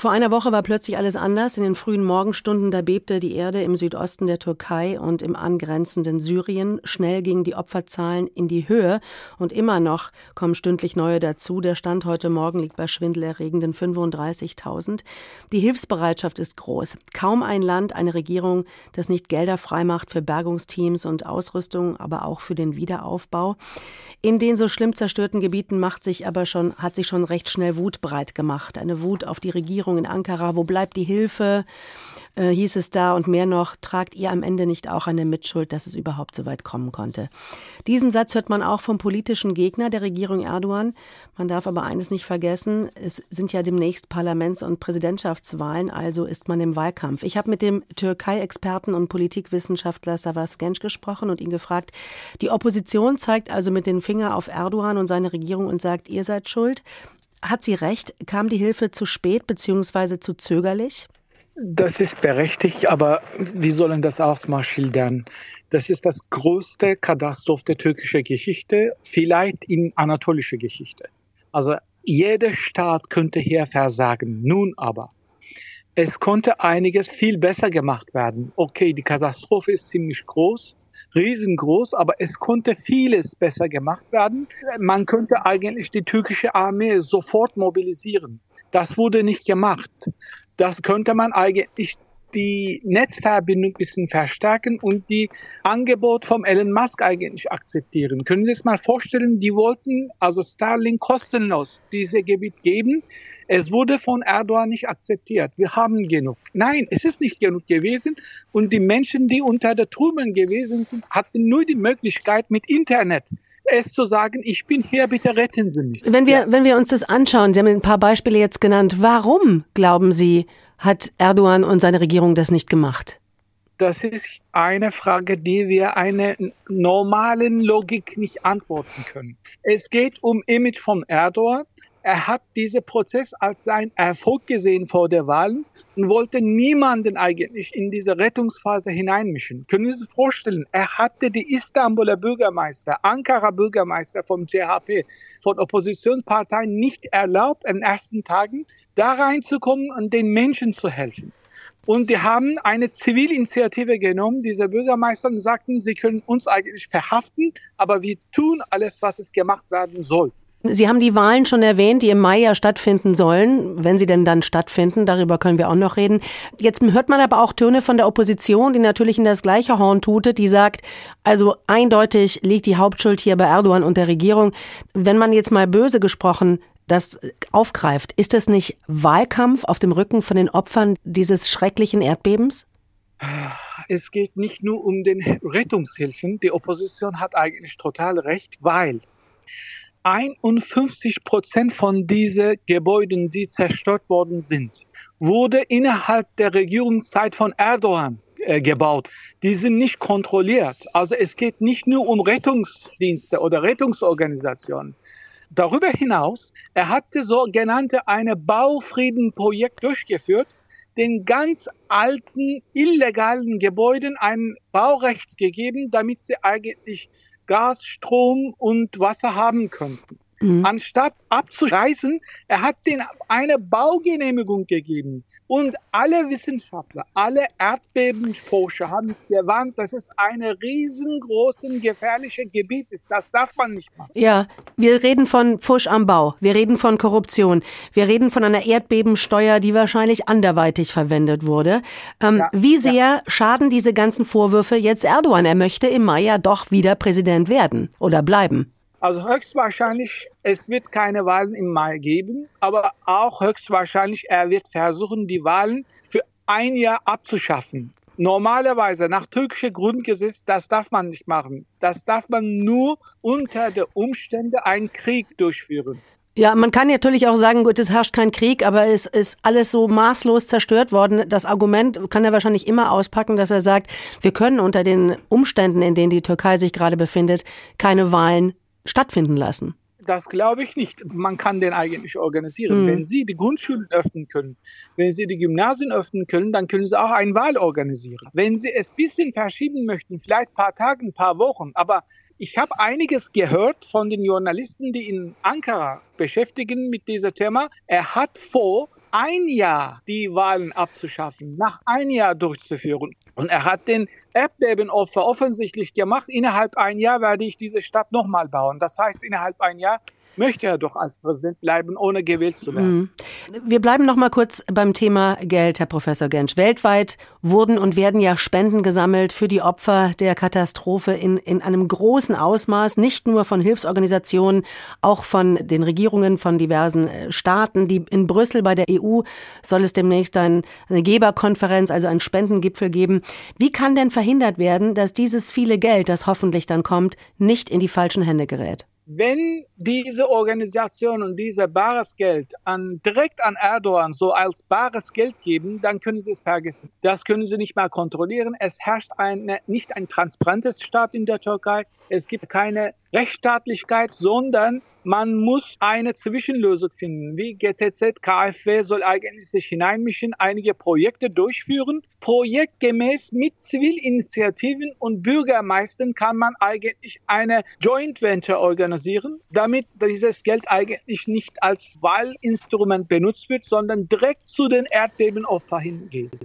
Vor einer Woche war plötzlich alles anders. In den frühen Morgenstunden, da bebte die Erde im Südosten der Türkei und im angrenzenden Syrien. Schnell gingen die Opferzahlen in die Höhe und immer noch kommen stündlich neue dazu. Der Stand heute Morgen liegt bei schwindelerregenden 35.000. Die Hilfsbereitschaft ist groß. Kaum ein Land, eine Regierung, das nicht Gelder freimacht für Bergungsteams und Ausrüstung, aber auch für den Wiederaufbau. In den so schlimm zerstörten Gebieten macht sich aber schon, hat sich schon recht schnell Wut breit gemacht. Eine Wut auf die Regierung Regierung in Ankara, wo bleibt die Hilfe? Äh, hieß es da und mehr noch, tragt ihr am Ende nicht auch eine Mitschuld, dass es überhaupt so weit kommen konnte? Diesen Satz hört man auch vom politischen Gegner der Regierung Erdogan. Man darf aber eines nicht vergessen, es sind ja demnächst Parlaments- und Präsidentschaftswahlen, also ist man im Wahlkampf. Ich habe mit dem Türkei-Experten und Politikwissenschaftler Savas Genç gesprochen und ihn gefragt, die Opposition zeigt also mit den Finger auf Erdogan und seine Regierung und sagt, ihr seid schuld. Hat sie recht? Kam die Hilfe zu spät bzw. zu zögerlich? Das ist berechtigt, aber wie sollen das auch mal schildern? Das ist das größte Katastrophe der türkischen Geschichte, vielleicht in anatolischer Geschichte. Also jeder Staat könnte hier versagen. Nun aber, es konnte einiges viel besser gemacht werden. Okay, die Katastrophe ist ziemlich groß, riesengroß, aber es konnte vieles besser gemacht werden. Man könnte eigentlich die türkische Armee sofort mobilisieren. Das wurde nicht gemacht. Das könnte man eigentlich die Netzverbindung ein bisschen verstärken und die Angebot vom Elon Musk eigentlich akzeptieren. Können Sie sich mal vorstellen, die wollten also Starlink kostenlos dieses Gebiet geben. Es wurde von Erdogan nicht akzeptiert. Wir haben genug. Nein, es ist nicht genug gewesen. Und die Menschen, die unter der Trümmern gewesen sind, hatten nur die Möglichkeit mit Internet es zu sagen, ich bin hier, bitte retten Sie mich. Wenn wir, ja. wenn wir uns das anschauen, Sie haben ein paar Beispiele jetzt genannt. Warum, glauben Sie, hat Erdogan und seine Regierung das nicht gemacht? Das ist eine Frage, die wir einer normalen Logik nicht antworten können. Es geht um Image von Erdogan er hat diesen Prozess als sein Erfolg gesehen vor der Wahl und wollte niemanden eigentlich in diese Rettungsphase hineinmischen. Können Sie sich vorstellen, er hatte die Istanbuler Bürgermeister, Ankara Bürgermeister vom CHP, von Oppositionsparteien nicht erlaubt, in den ersten Tagen da reinzukommen und den Menschen zu helfen. Und die haben eine Zivilinitiative genommen, diese Bürgermeister, und sagten, sie können uns eigentlich verhaften, aber wir tun alles, was es gemacht werden soll. Sie haben die Wahlen schon erwähnt, die im Mai ja stattfinden sollen, wenn sie denn dann stattfinden. Darüber können wir auch noch reden. Jetzt hört man aber auch Töne von der Opposition, die natürlich in das gleiche Horn tutet, die sagt, also eindeutig liegt die Hauptschuld hier bei Erdogan und der Regierung. Wenn man jetzt mal böse gesprochen das aufgreift, ist das nicht Wahlkampf auf dem Rücken von den Opfern dieses schrecklichen Erdbebens? Es geht nicht nur um den Rettungshilfen. Die Opposition hat eigentlich total recht, weil 51 Prozent von diesen Gebäuden, die zerstört worden sind, wurde innerhalb der Regierungszeit von Erdogan äh, gebaut. Die sind nicht kontrolliert. Also es geht nicht nur um Rettungsdienste oder Rettungsorganisationen. Darüber hinaus, er hatte sogenannte eine Baufriedenprojekt durchgeführt, den ganz alten illegalen Gebäuden ein Baurecht gegeben, damit sie eigentlich Gas, Strom und Wasser haben könnten. Mhm. Anstatt abzureißen, er hat denen eine Baugenehmigung gegeben. Und alle Wissenschaftler, alle Erdbebenforscher haben es gewarnt, dass es ein riesengroßes, gefährliches Gebiet ist. Das darf man nicht machen. Ja, wir reden von Fusch am Bau. Wir reden von Korruption. Wir reden von einer Erdbebensteuer, die wahrscheinlich anderweitig verwendet wurde. Ähm, ja, wie sehr ja. schaden diese ganzen Vorwürfe jetzt Erdogan? Er möchte im Mai ja doch wieder Präsident werden oder bleiben. Also höchstwahrscheinlich, es wird keine Wahlen im Mai geben, aber auch höchstwahrscheinlich, er wird versuchen, die Wahlen für ein Jahr abzuschaffen. Normalerweise nach türkischem Grundgesetz, das darf man nicht machen. Das darf man nur unter den Umständen einen Krieg durchführen. Ja, man kann natürlich auch sagen, gut, es herrscht kein Krieg, aber es ist alles so maßlos zerstört worden. Das Argument kann er wahrscheinlich immer auspacken, dass er sagt, wir können unter den Umständen, in denen die Türkei sich gerade befindet, keine Wahlen stattfinden lassen? Das glaube ich nicht. Man kann den eigentlich organisieren. Mhm. Wenn Sie die Grundschulen öffnen können, wenn Sie die Gymnasien öffnen können, dann können Sie auch eine Wahl organisieren. Wenn Sie es ein bisschen verschieben möchten, vielleicht ein paar Tage, ein paar Wochen, aber ich habe einiges gehört von den Journalisten, die in Ankara beschäftigen mit diesem Thema. Er hat vor, ein Jahr die Wahlen abzuschaffen, nach ein Jahr durchzuführen. Und er hat den Erdbebenopfer offensichtlich gemacht, innerhalb ein Jahr werde ich diese Stadt nochmal bauen. Das heißt, innerhalb ein Jahr möchte er doch als Präsident bleiben, ohne gewählt zu werden. Mhm. Wir bleiben noch mal kurz beim Thema Geld, Herr Professor Gensch. Weltweit wurden und werden ja Spenden gesammelt für die Opfer der Katastrophe in, in einem großen Ausmaß, nicht nur von Hilfsorganisationen, auch von den Regierungen von diversen äh, Staaten. Die in Brüssel bei der EU soll es demnächst ein, eine Geberkonferenz, also einen Spendengipfel geben. Wie kann denn verhindert werden, dass dieses viele Geld, das hoffentlich dann kommt, nicht in die falschen Hände gerät? Wenn diese Organisation und diese bares Geld an, direkt an Erdogan so als bares Geld geben, dann können sie es vergessen. Das können sie nicht mehr kontrollieren. Es herrscht eine, nicht ein transparentes Staat in der Türkei. Es gibt keine Rechtsstaatlichkeit, sondern man muss eine Zwischenlösung finden. Wie GTZ, KfW soll eigentlich sich hineinmischen, einige Projekte durchführen. Projektgemäß mit Zivilinitiativen und Bürgermeistern kann man eigentlich eine Joint Venture organisieren, damit dieses Geld eigentlich nicht als Wahlinstrument benutzt wird, sondern direkt zu den Erdbebenopfern hingeht.